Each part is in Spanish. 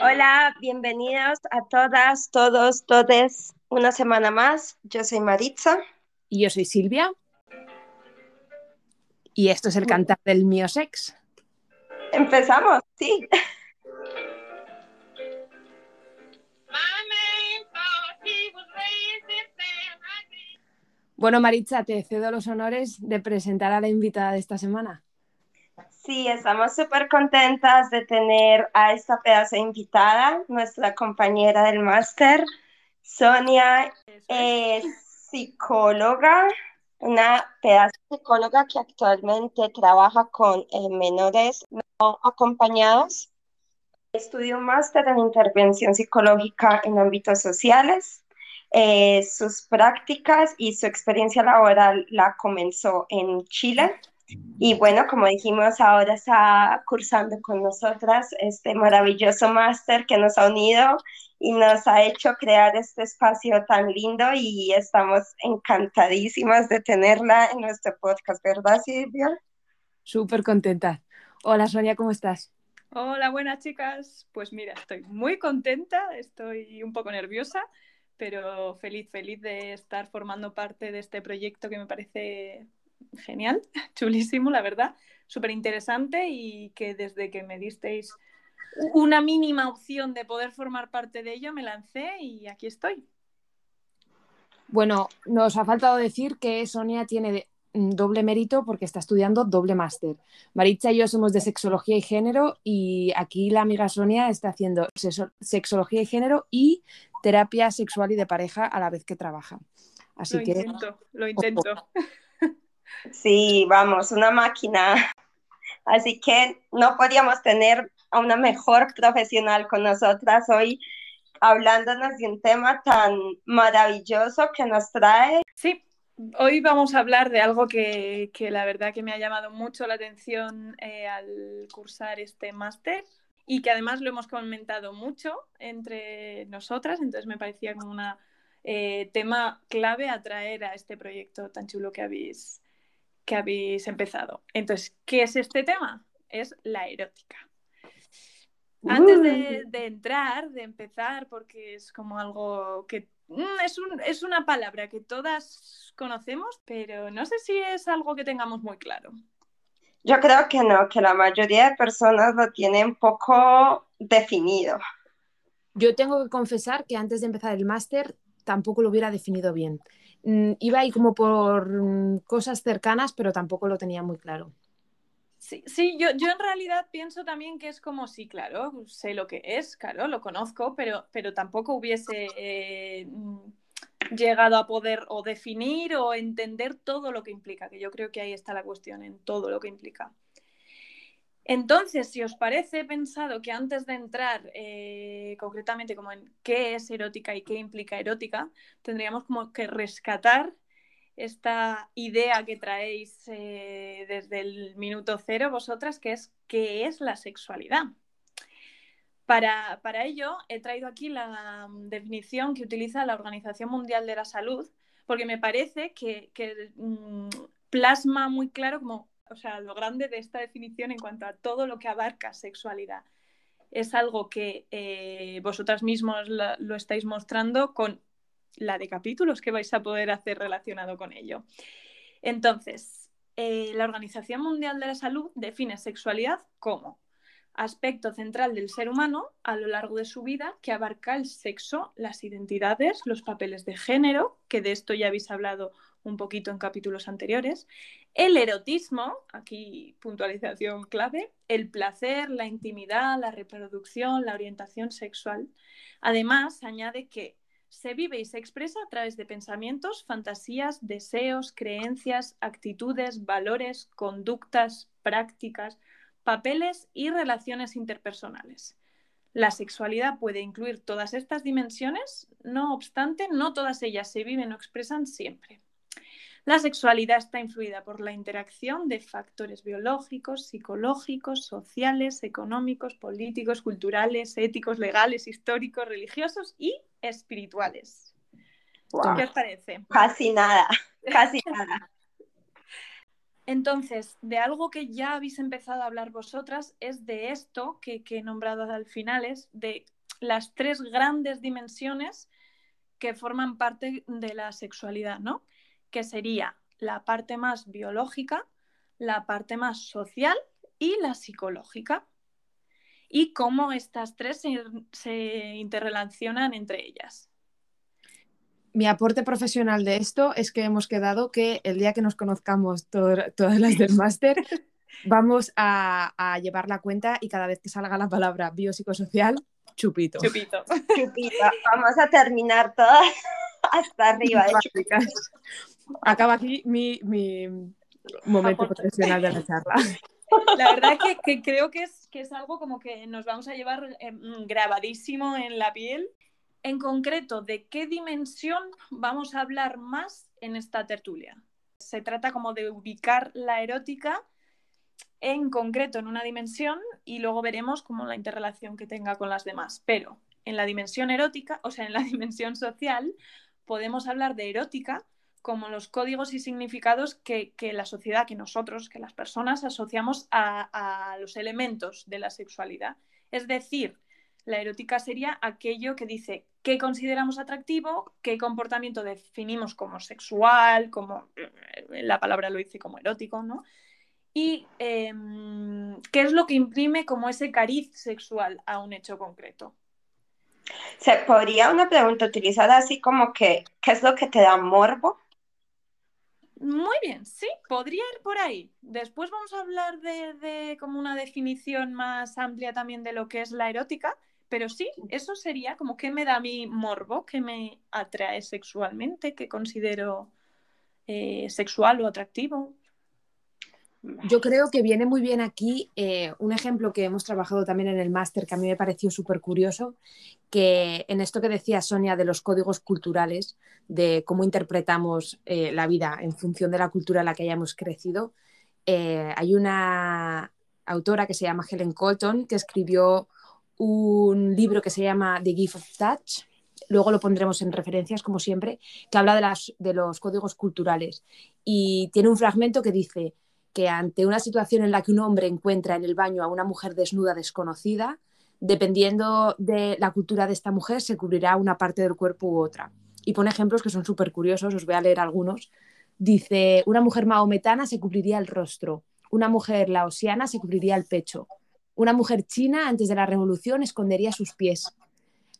Hola, bienvenidos a todas, todos, todes. Una semana más. Yo soy Maritza. Y yo soy Silvia. Y esto es el cantar del mío sex. Empezamos, sí. Bueno, Maritza, te cedo los honores de presentar a la invitada de esta semana. Sí, estamos súper contentas de tener a esta pedazo invitada, nuestra compañera del máster, Sonia, es psicóloga, una pedazo psicóloga que actualmente trabaja con eh, menores no acompañados. Estudió un máster en intervención psicológica en ámbitos sociales eh, sus prácticas y su experiencia laboral la comenzó en Chile. Y bueno, como dijimos, ahora está cursando con nosotras este maravilloso máster que nos ha unido y nos ha hecho crear este espacio tan lindo y estamos encantadísimas de tenerla en nuestro podcast, ¿verdad, Silvia? Súper contenta. Hola, Sonia, ¿cómo estás? Hola, buenas chicas. Pues mira, estoy muy contenta, estoy un poco nerviosa pero feliz, feliz de estar formando parte de este proyecto que me parece genial, chulísimo, la verdad, súper interesante y que desde que me disteis una mínima opción de poder formar parte de ello, me lancé y aquí estoy. Bueno, nos ha faltado decir que Sonia tiene doble mérito porque está estudiando doble máster. Maritza y yo somos de sexología y género y aquí la amiga Sonia está haciendo sexología y género y terapia sexual y de pareja a la vez que trabaja. Así lo que intento, lo intento. Sí, vamos, una máquina. Así que no podíamos tener a una mejor profesional con nosotras hoy hablándonos de un tema tan maravilloso que nos trae. Sí, hoy vamos a hablar de algo que, la verdad que me ha llamado mucho la atención eh, al cursar este máster y que además lo hemos comentado mucho entre nosotras, entonces me parecía como un eh, tema clave a traer a este proyecto tan chulo que habéis, que habéis empezado. Entonces, ¿qué es este tema? Es la erótica. Antes de, de entrar, de empezar, porque es como algo que mm, es, un, es, una palabra que todas conocemos, pero no sé si es algo que tengamos muy claro. Yo creo que no, que la mayoría de personas lo tienen poco definido. Yo tengo que confesar que antes de empezar el máster tampoco lo hubiera definido bien. Mm, iba ahí como por mm, cosas cercanas, pero tampoco lo tenía muy claro. Sí, sí yo, yo, en realidad pienso también que es como, sí, claro, sé lo que es, claro, lo conozco, pero, pero tampoco hubiese eh, llegado a poder o definir o entender todo lo que implica, que yo creo que ahí está la cuestión, en todo lo que implica. Entonces, si os parece, he pensado que antes de entrar eh, concretamente como en qué es erótica y qué implica erótica, tendríamos como que rescatar esta idea que traéis eh, desde el minuto cero vosotras, que es qué es la sexualidad. Para, ello he traído aquí la mm, definición que utiliza la Organización Mundial de la Salud, porque me parece que, mm, plasma muy claro como, o sea, lo grande de esta definición en cuanto a todo lo que abarca sexualidad. Es algo que eh, vosotras mismos lo estáis mostrando con la de capítulos que vais a poder hacer relacionado con ello. Entonces, eh, la Organización Mundial de la Salud define sexualidad como aspecto central del ser humano a lo largo de su vida que abarca el sexo, las identidades, los papeles de género, que de esto ya habéis hablado un poquito en capítulos anteriores, el erotismo, aquí puntualización clave, el placer, la intimidad, la reproducción, la orientación sexual. Además, añade que se vive y se expresa a través de pensamientos, fantasías, deseos, creencias, actitudes, valores, conductas, prácticas, papeles y relaciones interpersonales. La sexualidad puede incluir todas estas dimensiones, no obstante, no todas ellas se viven o expresan siempre. La sexualidad está influida por la interacción de factores biológicos, psicológicos, sociales, económicos, políticos, culturales, éticos, legales, históricos, religiosos y espirituales. ¿Qué os parece? Casi nada, casi nada. Entonces, de algo que ya habéis empezado a hablar vosotras es de esto que, he nombrado al final, es de las tres grandes dimensiones que forman parte de la sexualidad, ¿no? Que sería la parte más biológica, la parte más social y la psicológica. Y cómo estas tres se interrelacionan entre ellas mi aporte profesional de esto es que hemos quedado que el día que nos conozcamos todas las del máster, vamos a, llevar la cuenta y cada vez que salga la palabra biopsicosocial, chupito. Chupito. Chupito. Vamos a terminar todas hasta arriba. Acaba aquí mi, momento profesional de la charla. La verdad es que, creo que es, que es algo como que nos vamos a llevar em, grabadísimo en la piel en concreto, ¿de qué dimensión vamos a hablar más en esta tertulia? Se trata como de ubicar la erótica en concreto en una dimensión y luego veremos cómo la interrelación que tenga con las demás. Pero en la dimensión erótica, o sea, en la dimensión social, podemos hablar de erótica como los códigos y significados que, la sociedad, que nosotros, que las personas asociamos a los elementos de la sexualidad. Es decir, la erótica sería aquello que dice qué consideramos atractivo, qué comportamiento definimos como sexual, como eh, la palabra lo dice como erótico, ¿no? Y em, qué es lo que imprime como ese cariz sexual a un hecho concreto. ¿Se podría una pregunta utilizada así como que qué es lo que te da morbo? Muy bien, sí, podría ir por ahí. Después vamos a hablar de, como una definición más amplia también de lo que es la erótica, pero sí, eso sería como que me da mi morbo, que me atrae sexualmente, que considero eh, sexual o atractivo. Yo creo que viene muy bien aquí eh, un ejemplo que hemos trabajado también en el máster que a mí me pareció súper curioso, que en esto que decía Sonia de los códigos culturales, de cómo interpretamos eh, la vida en función de la cultura en la que hayamos crecido, hay una autora que se llama Helen Colton que escribió un libro que se llama The Gift of Touch, luego lo pondremos en referencias como siempre, que habla de, las, de los códigos culturales. Y tiene un fragmento que dice que ante una situación en la que un hombre encuentra en el baño a una mujer desnuda desconocida, dependiendo de la cultura de esta mujer, se cubrirá una parte del cuerpo u otra. Y pone ejemplos que son súper curiosos, os voy a leer algunos. Dice, una mujer maometana se cubriría el rostro, una mujer laosiana se cubriría el pecho, una mujer china antes de la revolución escondería sus pies.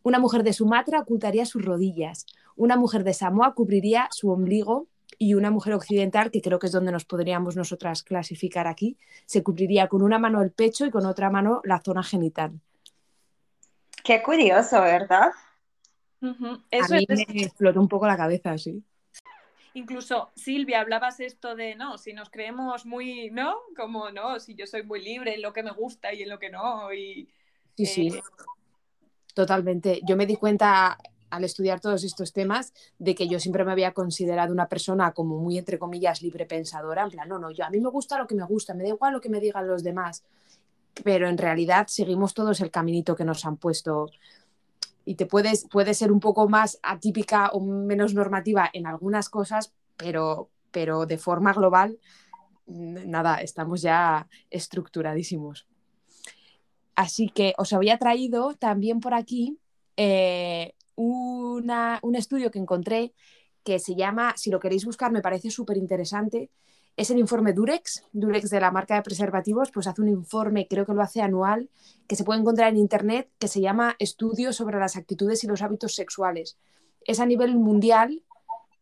Una mujer de Sumatra ocultaría sus rodillas. Una mujer de Samoa cubriría su ombligo y una mujer occidental, que creo que es donde nos podríamos nosotras clasificar aquí, se cubriría con una mano el pecho y con otra mano la zona genital. Qué curioso, ¿verdad? A mí me explotó un poco la cabeza, sí. Incluso Silvia, hablabas esto de, no, si nos creemos muy, ¿no? Como, no, si yo soy muy libre en lo que me gusta y en lo que no. Y, sí, sí. Eh, Totalmente. Yo me di cuenta al estudiar todos estos temas de que yo siempre me había considerado una persona como muy, entre comillas, libre pensadora. En plan, no, no, yo a mí me gusta lo que me gusta, me da igual lo que me digan los demás. Pero en realidad seguimos todos el caminito que nos han puesto y te puedes, puede ser un poco más atípica o menos normativa en algunas cosas, pero, pero de forma global, nada, estamos ya estructuradísimos. Así que os había traído también por aquí eh, un estudio que encontré que se llama, si lo queréis buscar, me parece súper interesante, es el informe Durex, Durex de la marca de preservativos, pues hace un informe, creo que lo hace anual, que se puede encontrar en internet, que se llama Estudios sobre las actitudes y los hábitos sexuales. Es a nivel mundial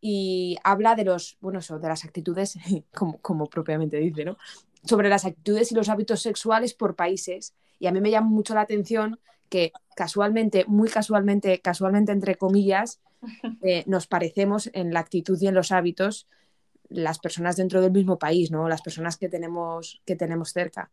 y habla de los, bueno, de las actitudes, como, como propiamente dice, ¿no? Sobre las actitudes y los hábitos sexuales por países. Y a mí me llama mucho la atención que casualmente, muy casualmente, casualmente entre comillas, eh, nos parecemos en la actitud y en los hábitos las personas dentro del mismo país, ¿no? Las personas que tenemos, que tenemos cerca.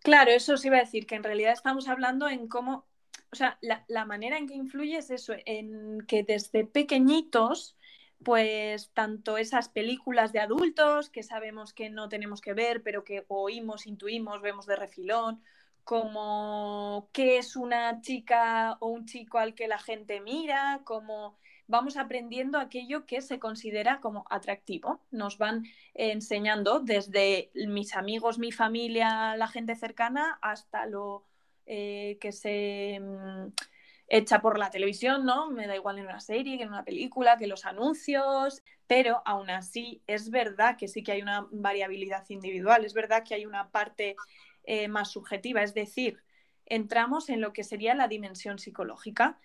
Claro, eso sí iba a decir, que en realidad estamos hablando en cómo, o sea, la, manera en que influye es eso, en que desde pequeñitos, pues tanto esas películas de adultos que sabemos que no tenemos que ver, pero que oímos, intuimos, vemos de refilón, como qué es una chica o un chico al que la gente mira, como vamos aprendiendo aquello que se considera como atractivo. Nos van enseñando desde mis amigos, mi familia, la gente cercana, hasta lo eh, que se mm, echa por la televisión, ¿no? Me da igual en una serie, que en una película, que los anuncios, pero aún así es verdad que sí que hay una variabilidad individual, es verdad que hay una parte eh, más subjetiva, es decir, entramos en lo que sería la dimensión psicológica.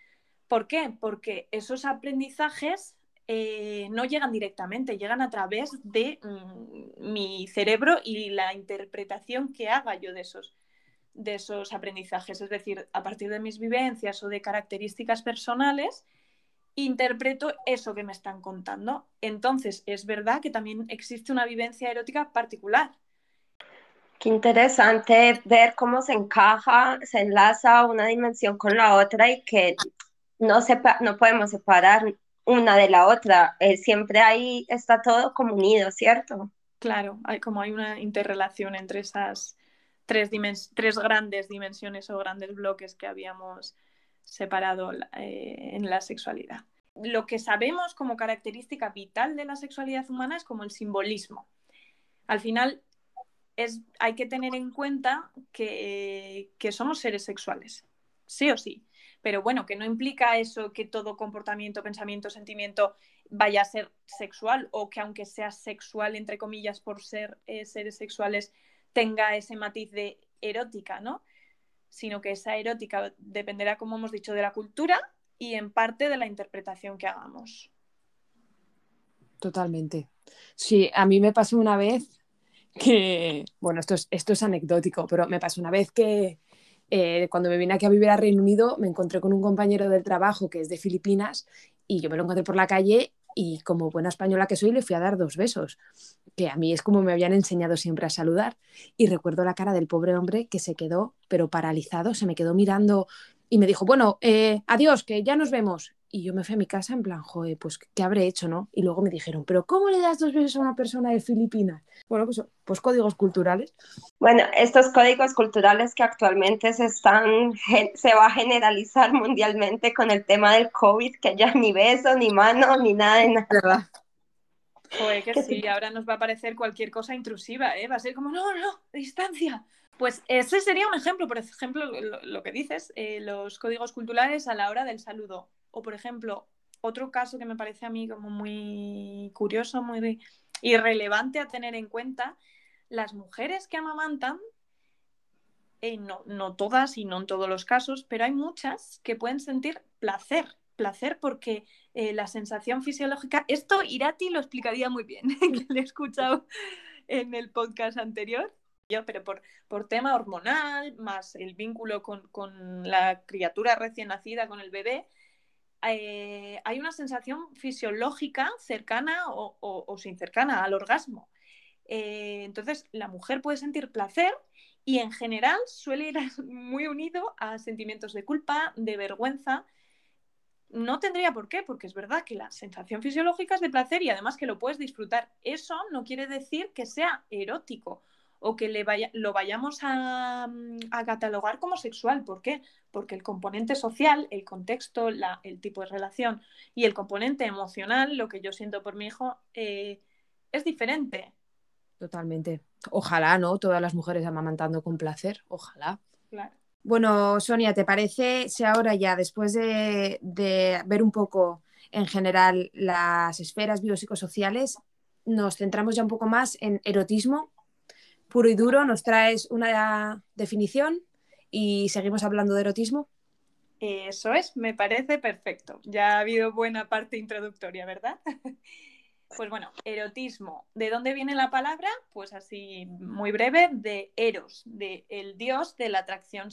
¿Por qué? Porque esos aprendizajes eh, no llegan directamente, llegan a través de mm, mi cerebro y la interpretación que haga yo de esos, de esos aprendizajes. Es decir, a partir de mis vivencias o de características personales, interpreto eso que me están contando. Entonces, es verdad que también existe una vivencia erótica particular. Qué interesante ver cómo se encaja, se enlaza una dimensión con la otra y que no, no podemos separar una de la otra. Eh, siempre ahí está todo como unido, ¿cierto? Claro, hay como hay una interrelación entre esas tres, tres grandes dimensiones o grandes bloques que habíamos separado eh, en la sexualidad. Lo que sabemos como característica vital de la sexualidad humana es como el simbolismo. Al final, es, hay que tener en cuenta que, que somos seres sexuales, sí o sí. Pero bueno, que no implica eso que todo comportamiento, pensamiento, sentimiento vaya a ser sexual o que aunque sea sexual, entre comillas, por ser eh, seres sexuales, tenga ese matiz de erótica, ¿no? Sino que esa erótica dependerá, como hemos dicho, de la cultura y en parte de la interpretación que hagamos. Totalmente. Sí, a mí me pasó una vez que, bueno, esto es, esto es anecdótico, pero me pasó una vez que eh, cuando me vine aquí a vivir a Reino Unido me encontré con un compañero del trabajo que es de Filipinas y yo me lo encontré por la calle y como buena española que soy le fui a dar dos besos, que a mí es como me habían enseñado siempre a saludar. Y recuerdo la cara del pobre hombre que se quedó, pero paralizado, se me quedó mirando y me dijo, bueno, eh, adiós, que ya nos vemos. Y yo me fui a mi casa en plan, joder, pues, ¿qué habré hecho, no? Y luego me dijeron, ¿pero cómo le das dos besos a una persona de Filipinas? Bueno, pues, pues códigos culturales. Bueno, estos códigos culturales que actualmente se están, se va a generalizar mundialmente con el tema del COVID, que ya ni beso, ni mano, ni nada de nada. Joder, que sí, ahora nos va a parecer cualquier cosa intrusiva, ¿eh? Va a ser como, no, no, distancia. Pues ese sería un ejemplo, por ejemplo, lo, que dices, eh, los códigos culturales a la hora del saludo. O, por ejemplo, otro caso que me parece a mí como muy curioso, muy irrelevante a tener en cuenta, las mujeres que amamantan, eh, no, no todas y no en todos los casos, pero hay muchas que pueden sentir placer, placer porque eh, la sensación fisiológica, esto Irati lo explicaría muy bien, que le he escuchado en el podcast anterior, yo, pero por, por tema hormonal, más el vínculo con, con la criatura recién nacida, con el bebé, eh, hay una sensación fisiológica cercana o, sin cercana al orgasmo. Eh, entonces, la mujer puede sentir placer y en general suele ir muy unido a sentimientos de culpa, de vergüenza. No tendría por qué, porque es verdad que la sensación fisiológica es de placer y además que lo puedes disfrutar. Eso no quiere decir que sea erótico o que le vaya, lo vayamos a, catalogar como sexual. ¿Por qué? Porque el componente social, el contexto, el tipo de relación y el componente emocional, lo que yo siento por mi hijo, eh, es diferente. Totalmente. Ojalá, ¿no? Todas las mujeres amamantando con placer. Ojalá. Bueno, Sonia, ¿te parece si ahora ya, después de, de ver un poco en general las esferas biopsicosociales, nos centramos ya un poco más en erotismo puro y duro, nos traes una definición y seguimos hablando de erotismo. Eso es, me parece perfecto. Ya ha habido buena parte introductoria, ¿verdad? Pues bueno, erotismo. ¿De dónde viene la palabra? Pues así, muy breve, de eros, de el dios de la atracción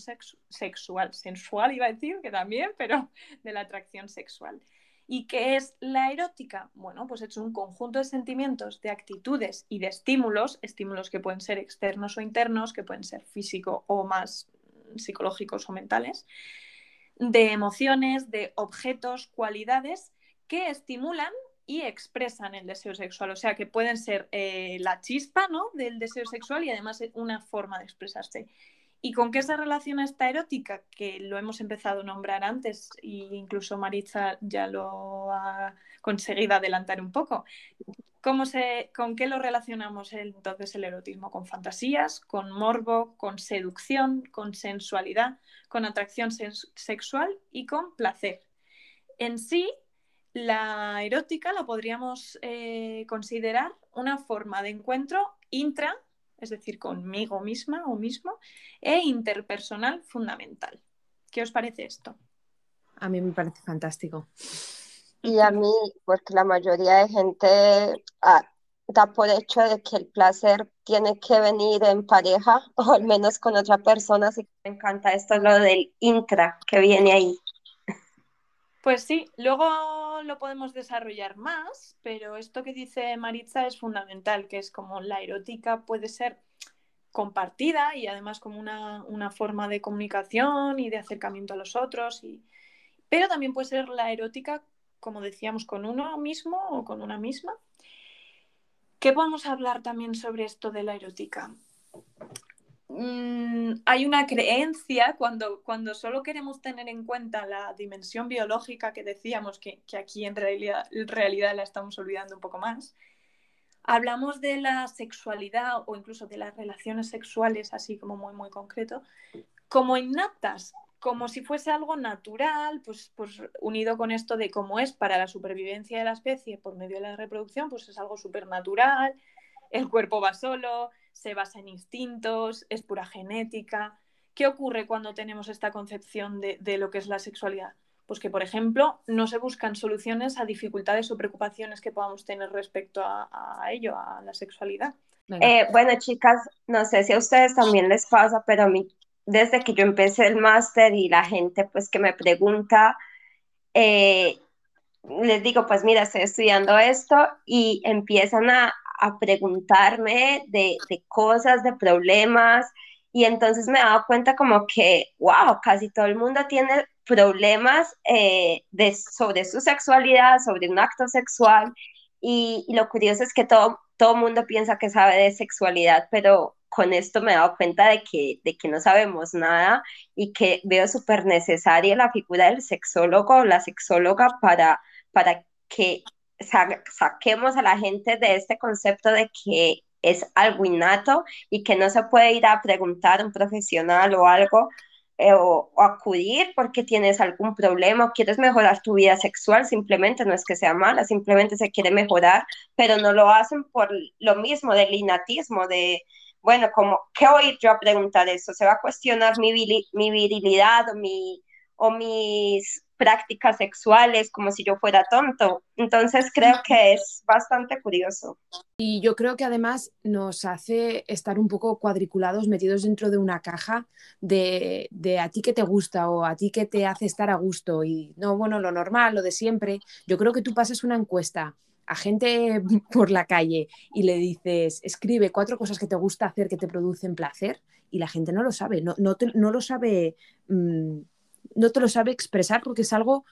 sexual. Sensual iba a decir que también, pero de la atracción sexual. ¿Y qué es la erótica? Bueno, pues es un conjunto de sentimientos, de actitudes y de estímulos, estímulos que pueden ser externos o internos, que pueden ser físicos o más psicológicos o mentales, de emociones, de objetos, cualidades que estimulan y expresan el deseo sexual. O sea, que pueden ser eh, la chispa ¿no? del deseo sexual y además una forma de expresarse. ¿Y con qué se relaciona esta erótica? Que lo hemos empezado a nombrar antes e incluso Maritza ya lo ha conseguido adelantar un poco. ¿Cómo se, ¿Con qué lo relacionamos entonces el erotismo? Con fantasías, con morbo, con seducción, con sensualidad, con atracción sexual y con placer. En sí, la erótica la podríamos eh, considerar una forma de encuentro intra es decir, conmigo misma o mismo, e interpersonal fundamental. ¿Qué os parece esto? A mí me parece fantástico. Y a mí, porque la mayoría de gente ah, da por hecho de que el placer tiene que venir en pareja o al menos con otra persona, así que me encanta esto, lo del intra que viene ahí. Pues sí, luego lo podemos desarrollar más, pero esto que dice Maritza es fundamental, que es como la erótica puede ser compartida y además como una, forma de comunicación y de acercamiento a los otros, y... pero también puede ser la erótica, como decíamos, con uno mismo o con una misma. ¿Qué podemos hablar también sobre esto de la erótica? Mm, hay una creencia cuando, cuando solo queremos tener en cuenta la dimensión biológica que decíamos que, aquí en realidad, realidad la estamos olvidando un poco más. Hablamos de la sexualidad o incluso de las relaciones sexuales, así como muy, muy concreto, como innatas, como si fuese algo natural, pues, pues unido con esto de cómo es para la supervivencia de la especie por medio de la reproducción, pues es algo súper natural, el cuerpo va solo, se basa en instintos, es pura genética. ¿Qué ocurre cuando tenemos esta concepción de, lo que es la sexualidad? Pues que, por ejemplo, no se buscan soluciones a dificultades o preocupaciones que podamos tener respecto a, ello, a la sexualidad. Eh, bueno, chicas, no sé si a ustedes también les pasa, pero a mí, desde que yo empecé el máster y la gente pues que me pregunta, eh, les digo, pues mira, estoy estudiando esto y empiezan a, a preguntarme de, cosas, de problemas, y entonces me dado cuenta como que, wow, casi todo el mundo tiene problemas eh, de, sobre su sexualidad, sobre un acto sexual, y, lo curioso es que todo todo mundo piensa que sabe de sexualidad, pero con esto me he dado cuenta de que, de que no sabemos nada y que veo súper necesaria la figura del sexólogo o la sexóloga para, para que saquemos a la gente de este concepto de que es algo innato y que no se puede ir a preguntar a un profesional o algo eh, o, acudir porque tienes algún problema o quieres mejorar tu vida sexual, simplemente no es que sea mala, simplemente se quiere mejorar, pero no lo hacen por lo mismo del innatismo, de, bueno, como, ¿qué voy yo a preguntar eso? ¿Se va a cuestionar mi, mi virilidad o, mi, o mis prácticas sexuales como si yo fuera tonto. Entonces creo que es bastante curioso. Y yo creo que además nos hace estar un poco cuadriculados, metidos dentro de una caja de, de, a ti que te gusta o a ti que te hace estar a gusto y no, bueno, lo normal, lo de siempre. Yo creo que tú pasas una encuesta a gente por la calle y le dices, escribe cuatro cosas que te gusta hacer que te producen placer y la gente no lo sabe, no, no, no lo sabe... Mm, no te lo sabe expresar porque es algo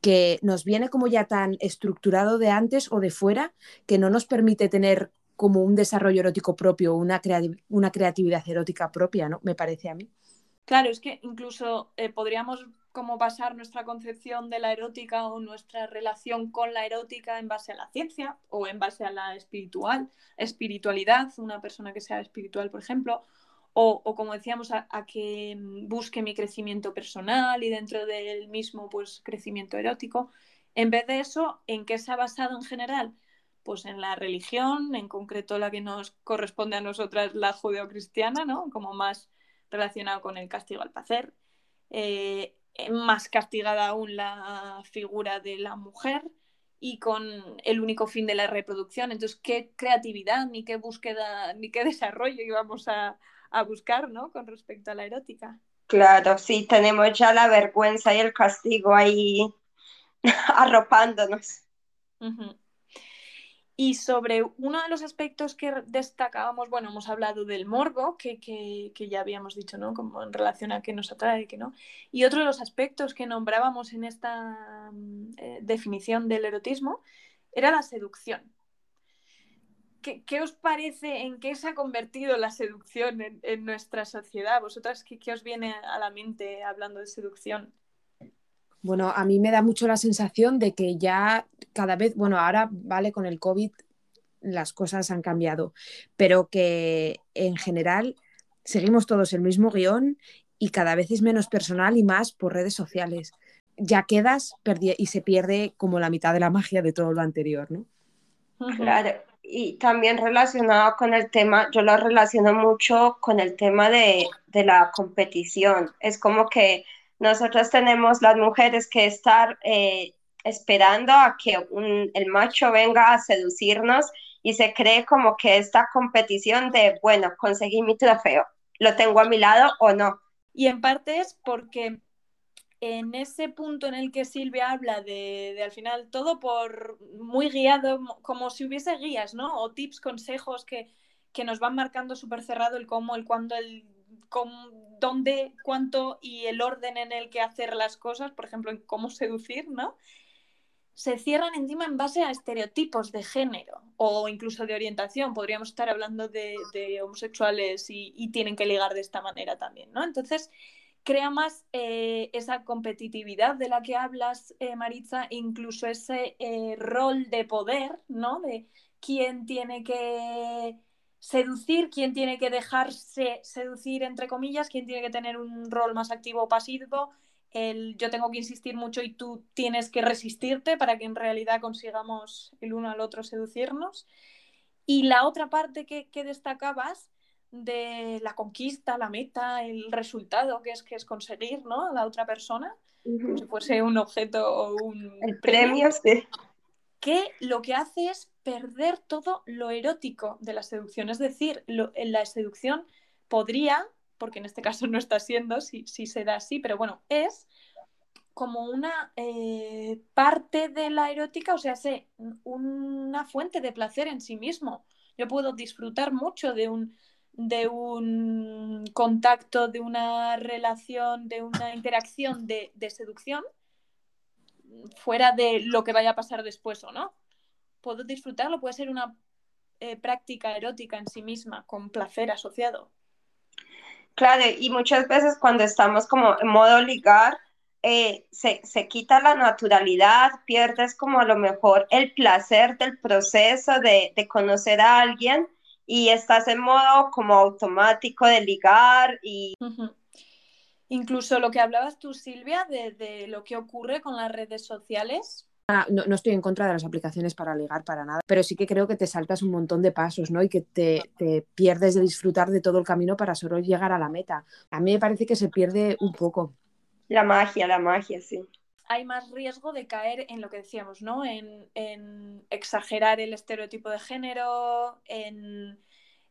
que nos viene como ya tan estructurado de antes o de fuera que no nos permite tener como un desarrollo erótico propio, una, una creatividad erótica propia, ¿no? Me parece a mí. Claro, es que incluso eh, podríamos como basar nuestra concepción de la erótica o nuestra relación con la erótica en base a la ciencia o en base a la espiritual, espiritualidad, una persona que sea espiritual, por ejemplo, o, como decíamos, a, que busque mi crecimiento personal y dentro del mismo, pues, crecimiento erótico. En vez de eso, ¿en qué se ha basado en general? Pues en la religión, en concreto la que nos corresponde a nosotras, la judeocristiana, ¿no? Como más relacionado con el castigo al placer. Eh, más castigada aún la figura de la mujer y con el único fin de la reproducción. Entonces, ¿qué creatividad, ni qué búsqueda, ni qué desarrollo íbamos a, a buscar, ¿no? Con respecto a la erótica. Claro, sí, tenemos ya la vergüenza y el castigo ahí arropándonos. Y sobre uno de los aspectos que destacábamos, bueno, hemos hablado del morbo, que, ya habíamos dicho, ¿no? Como en relación a qué nos atrae y qué no. Y otro de los aspectos que nombrábamos en esta mm, eh, definición del erotismo era la seducción. ¿Qué, os parece, en qué se ha convertido la seducción en, nuestra sociedad? ¿Vosotras qué, os viene a la mente hablando de seducción? Bueno, a mí me da mucho la sensación de que ya cada vez, bueno, ahora vale con el COVID las cosas han cambiado, pero que en general seguimos todos el mismo guion y cada vez es menos personal y más por redes sociales. Ya quedas y se pierde como la mitad de la magia de todo lo anterior, ¿no? Claro, y también relacionado con el tema, yo lo relaciono mucho con el tema de, la competición. Es como que nosotros tenemos las mujeres que estar eh, esperando a que el macho venga a seducirnos y se cree como que esta competición de, bueno, conseguí mi trofeo, lo tengo a mi lado o no. Y en parte es porque en ese punto en el que Silvia habla de, al final todo por muy guiado, como si hubiese guías, ¿no? O tips, consejos que, nos van marcando súper cerrado el cómo, el cuándo, el dónde, cuánto y el orden en el que hacer las cosas, por ejemplo, en cómo seducir, ¿no? Se cierran encima en base a estereotipos de género o incluso de orientación. Podríamos estar hablando de, homosexuales y, y, tienen que ligar de esta manera también, ¿no? Entonces, crea más eh, esa competitividad de la que hablas, eh, Maritza, incluso ese eh, rol de poder, ¿no? De quién tiene que seducir, quién tiene que dejarse seducir, entre comillas, quién tiene que tener un rol más activo o pasivo. El yo tengo que insistir mucho y tú tienes que resistirte para que en realidad consigamos el uno al otro seducirnos. Y la otra parte que, que destacabas de la conquista, la meta, el resultado que es que es conseguir, ¿no? A la otra persona, como si fuese un objeto o un el premio, que lo que hace es perder todo lo erótico de la seducción. Es decir, en la seducción podría, porque en este caso no está siendo, si, si se da así, pero bueno, es como una eh, parte de la erótica, o sea, sé, una fuente de placer en sí mismo. Yo puedo disfrutar mucho de un, de un contacto, de una relación, de una interacción de, seducción, fuera de lo que vaya a pasar después o no. Puedo disfrutarlo, puede ser una eh, práctica erótica en sí misma, con placer asociado. Claro, y muchas veces cuando estamos como en modo ligar, eh, se, quita la naturalidad, pierdes como a lo mejor el placer del proceso de, de conocer a alguien y estás en modo como automático de ligar y... Incluso lo que hablabas tú, Silvia, de, lo que ocurre con las redes sociales. Ah, no, estoy en contra de las aplicaciones para ligar para nada, pero sí que creo que te saltas un montón de pasos, ¿no? Y que te, te, pierdes de disfrutar de todo el camino para solo llegar a la meta. A mí me parece que se pierde un poco. La magia, la magia, sí hay más riesgo de caer en lo que decíamos, ¿no? En, exagerar el estereotipo de género, en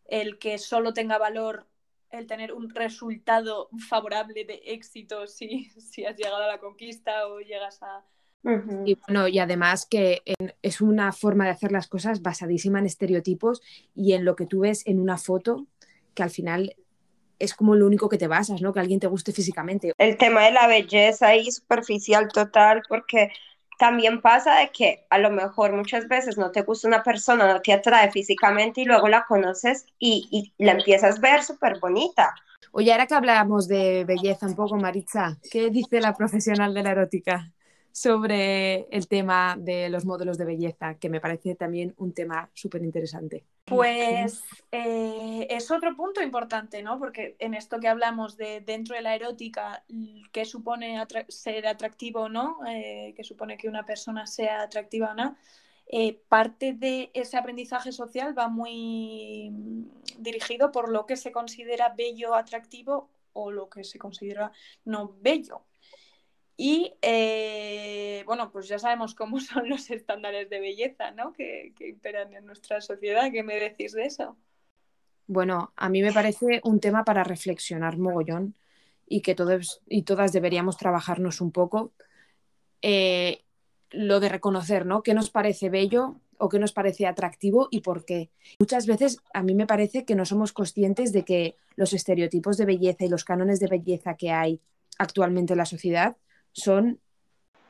el que solo tenga valor el tener un resultado favorable de éxito si, si has llegado a la conquista o llegas a... Y bueno, y además que es una forma de hacer las cosas basadísima en estereotipos y en lo que tú ves en una foto, que al final es como lo único que te basas, ¿no? Que alguien te guste físicamente. El tema de la belleza y superficial total, porque también pasa de que a lo mejor muchas veces no te gusta una persona, no te atrae físicamente y luego la conoces y, y la empiezas a ver súper bonita. Oye, ahora que hablamos de belleza un poco, Maritza, ¿qué dice la profesional de la erótica? Sobre el tema de los modelos de belleza, que me parece también un tema súper interesante. Pues eh, es otro punto importante, ¿no? Porque en esto que hablamos de dentro de la erótica, ¿qué supone ser atractivo o no? Eh, ¿Qué supone que una persona sea atractiva o no? Eh, parte de ese aprendizaje social va muy dirigido por lo que se considera bello, atractivo o lo que se considera no bello. Y eh, bueno, pues ya sabemos cómo son los estándares de belleza ¿no? que, que imperan en nuestra sociedad. ¿Qué me decís de eso? Bueno, a mí me parece un tema para reflexionar mogollón y que todos y todas deberíamos trabajarnos un poco. Eh, lo de reconocer, ¿no? ¿Qué nos parece bello o qué nos parece atractivo y por qué? Muchas veces a mí me parece que no somos conscientes de que los estereotipos de belleza y los cánones de belleza que hay actualmente en la sociedad son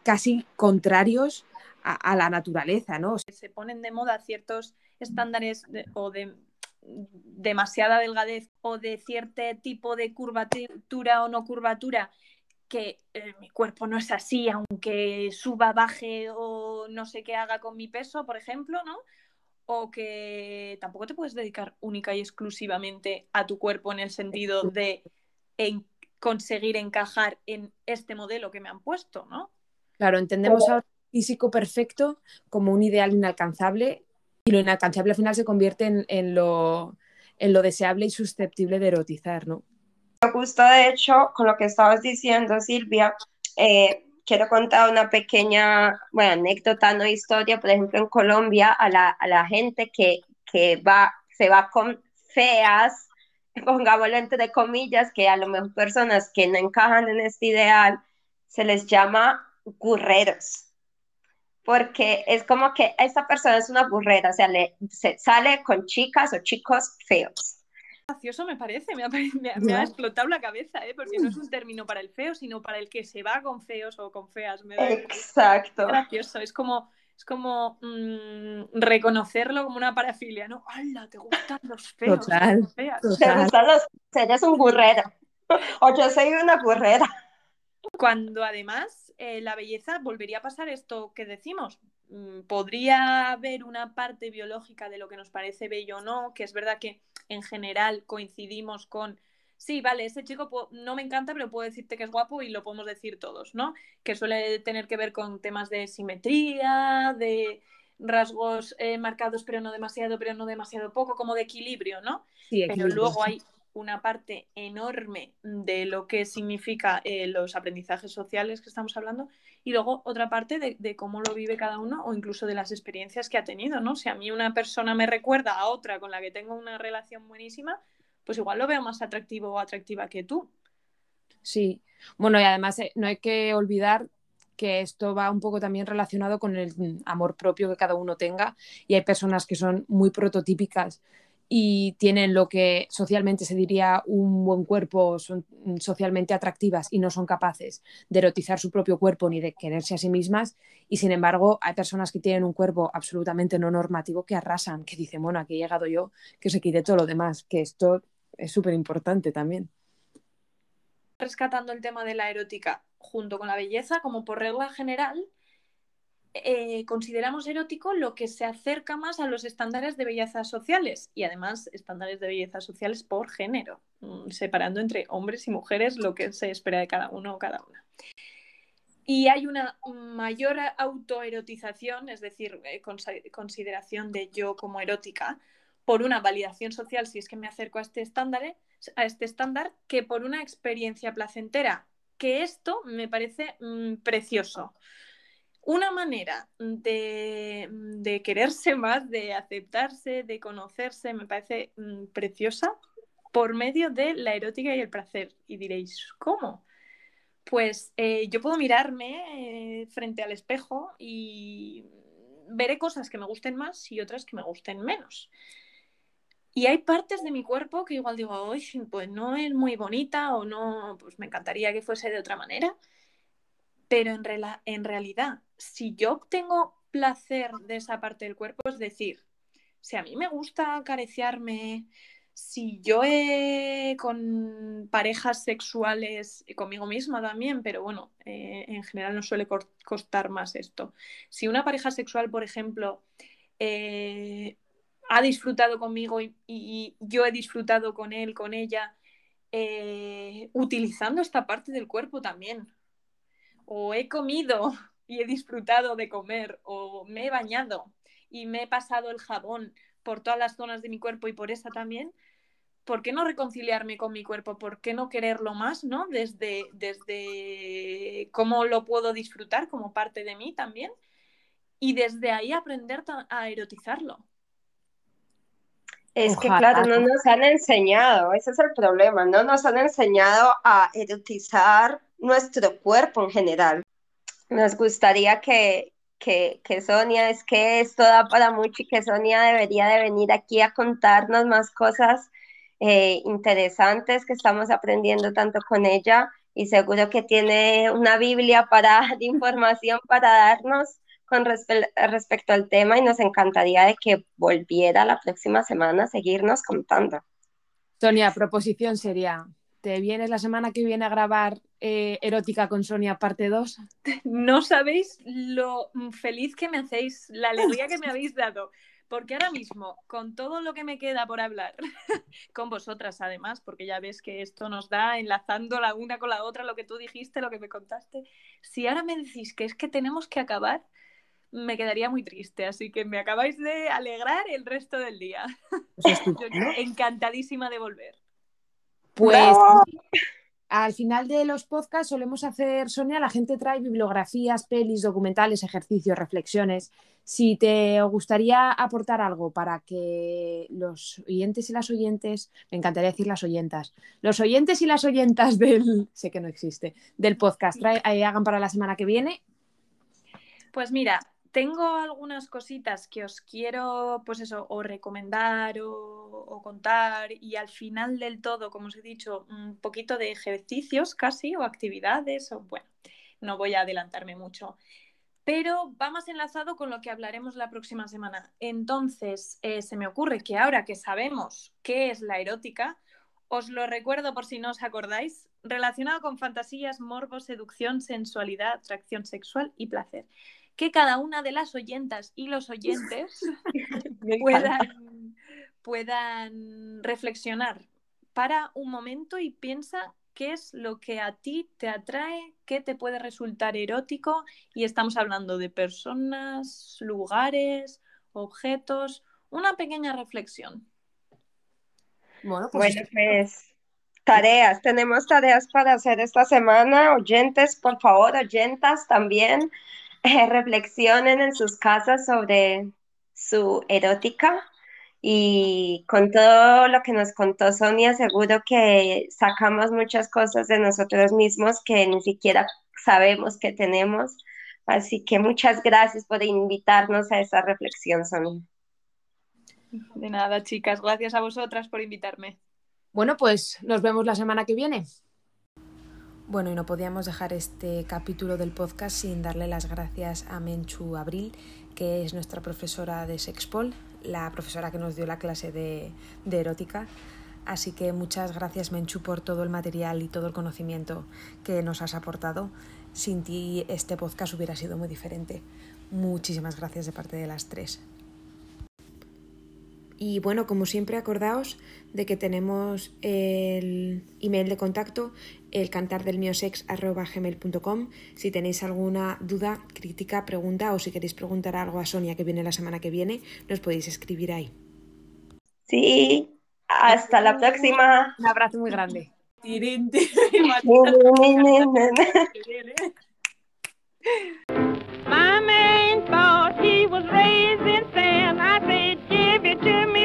casi contrarios a, la naturaleza, ¿no? Se ponen de moda ciertos estándares o de demasiada delgadez o de cierto tipo de curvatura o no curvatura que eh, mi cuerpo no es así, aunque suba, baje o no sé qué haga con mi peso, por ejemplo, ¿no? O que tampoco te puedes dedicar única y exclusivamente a tu cuerpo en el sentido de conseguir encajar en este modelo que me han puesto, ¿no? Claro, entendemos ahora físico perfecto como un ideal inalcanzable y lo inalcanzable al final se convierte en, lo, en lo deseable y susceptible de erotizar, ¿no? Me gusta, de hecho, con lo que estabas diciendo, Silvia, eh, quiero contar una pequeña, bueno, anécdota, no historia, por ejemplo, en Colombia, a la, a la gente que, que va, se va con feas, pongámoslo entre comillas, que a lo mejor personas que no encajan en este ideal, se les llama gurreros porque es como que esta persona es una burrera, o sea, le, se, sale con chicas o chicos feos. Gracioso me parece, me ha, explotado la cabeza, ¿eh? porque no es un término para el feo, sino para el que se va con feos o con feas. Exacto. gracioso, es como, es como mm, reconocerlo como una parafilia, ¿no? ¡Hala! ¿Te gustan los feos? Total, Te gustan los eres un burrero. o yo soy una burrera. Cuando además eh, la belleza volvería a pasar esto que decimos. Mm, podría haber una parte biológica de lo que nos parece bello o no, que es verdad que en general coincidimos con, sí, vale, ese chico no me encanta, pero puedo decirte que es guapo y lo podemos decir todos, ¿no? Que suele tener que ver con temas de simetría, de rasgos eh, marcados pero no demasiado, pero no demasiado poco, como de equilibrio, ¿no? Sí, Pero luego hay una parte enorme de lo que significa eh, los aprendizajes sociales que estamos hablando y luego otra parte de, cómo lo vive cada uno o incluso de las experiencias que ha tenido, ¿no? Si a mí una persona me recuerda a otra con la que tengo una relación buenísima, pues igual lo veo más atractivo o atractiva que tú. Sí, bueno, y además eh, no hay que olvidar que esto va un poco también relacionado con el amor propio que cada uno tenga y hay personas que son muy prototípicas y tienen lo que socialmente se diría un buen cuerpo, son socialmente atractivas y no son capaces de erotizar su propio cuerpo ni de quererse a sí mismas. Y sin embargo, hay personas que tienen un cuerpo absolutamente no normativo que arrasan, que dicen, bueno, aquí he llegado yo, que se quite todo lo demás, que esto es súper importante también. Rescatando el tema de la erótica junto con la belleza, como por regla general, eh, consideramos erótico lo que se acerca más a los estándares de belleza sociales y además estándares de belleza sociales por género, mm, separando entre hombres y mujeres lo que se espera de cada uno o cada una. Y hay una mayor autoerotización, es decir, eh, consideración de yo como erótica, por una validación social, si es que me acerco a este estándar, a este estándar que por una experiencia placentera, que esto me parece mm, precioso una manera de, quererse más, de aceptarse, de conocerse, me parece mm, preciosa por medio de la erótica y el placer. Y diréis, ¿cómo? Pues eh, yo puedo mirarme eh, frente al espejo y veré cosas que me gusten más y otras que me gusten menos. Y hay partes de mi cuerpo que igual digo, pues no es muy bonita o no, pues me encantaría que fuese de otra manera. Pero en, en realidad, si yo obtengo placer de esa parte del cuerpo, es decir, si a mí me gusta acariciarme, si yo he con parejas sexuales, conmigo misma también, pero bueno, eh, en general no suele costar más esto. Si una pareja sexual, por ejemplo, eh, ha disfrutado conmigo y, yo he disfrutado con él, con ella, eh, utilizando esta parte del cuerpo también, o he comido y he disfrutado de comer, o me he bañado y me he pasado el jabón por todas las zonas de mi cuerpo y por esa también, ¿por qué no reconciliarme con mi cuerpo? ¿Por qué no quererlo más, ¿no? Desde, desde cómo lo puedo disfrutar como parte de mí también y desde ahí aprender a erotizarlo. Es que, claro, no nos han enseñado, ese es el problema, no nos han enseñado a erotizar nuestro cuerpo en general. Nos gustaría que, que, que, Sonia, es que esto da para mucho y que Sonia debería de venir aquí a contarnos más cosas eh, interesantes que estamos aprendiendo tanto con ella y seguro que tiene una Biblia para de información para darnos con respecto al tema y nos encantaría de que volviera la próxima semana a seguirnos contando. Sonia, proposición sería, ¿te vienes la semana que viene a grabar eh, Erótica con Sonia parte 2? No sabéis lo feliz que me hacéis, la alegría que me habéis dado. Porque ahora mismo, con todo lo que me queda por hablar, con vosotras además, porque ya ves que esto nos da enlazando la una con la otra, lo que tú dijiste, lo que me contaste, si ahora me decís que es que tenemos que acabar, me quedaría muy triste. Así que me acabáis de alegrar el resto del día. Encantadísima de volver. Pues al final de los podcasts solemos hacer, Sonia, la gente trae bibliografías, pelis, documentales, ejercicios, reflexiones. Si te gustaría aportar algo para que los oyentes y las oyentes, me encantaría decir las oyentas, los oyentes y las oyentas del, sé que no existe, del podcast, eh, hagan para la semana que viene. Pues mira, tengo algunas cositas que os quiero, pues eso, o recomendar o, contar y al final del todo, como os he dicho, un poquito de ejercicios casi o actividades, o bueno, no voy a adelantarme mucho. Pero va más enlazado con lo que hablaremos la próxima semana. Entonces, eh, se me ocurre que ahora que sabemos qué es la erótica, os lo recuerdo por si no os acordáis, relacionado con fantasías, morbo, seducción, sensualidad, atracción sexual y placer que cada una de las oyentas y los oyentes puedan, reflexionar para un momento y piensa qué es lo que a ti te atrae, qué te puede resultar erótico. Y estamos hablando de personas, lugares, objetos, una pequeña reflexión. Bueno, pues, pues tareas, tenemos tareas para hacer esta semana, oyentes, por favor, oyentas también. reflexionen en sus casas sobre su erótica y con todo lo que nos contó Sonia, seguro que sacamos muchas cosas de nosotros mismos que ni siquiera sabemos que tenemos. Así que muchas gracias por invitarnos a esa reflexión, Sonia. De nada, chicas. Gracias a vosotras por invitarme. Bueno, pues nos vemos la semana que viene. Bueno, y no podíamos dejar este capítulo del podcast sin darle las gracias a Menchu Abril, que es nuestra profesora de Sexpol, la profesora que nos dio la clase de, de erótica. Así que muchas gracias Menchu por todo el material y todo el conocimiento que nos has aportado. Sin ti este podcast hubiera sido muy diferente. Muchísimas gracias de parte de las tres. Y bueno, como siempre, acordaos de que tenemos el email de contacto, el cantardelmiosex.com. Si tenéis alguna duda, crítica, pregunta o si queréis preguntar algo a Sonia que viene la semana que viene, nos podéis escribir ahí. Sí, hasta la próxima. Un abrazo muy grande. give it to me.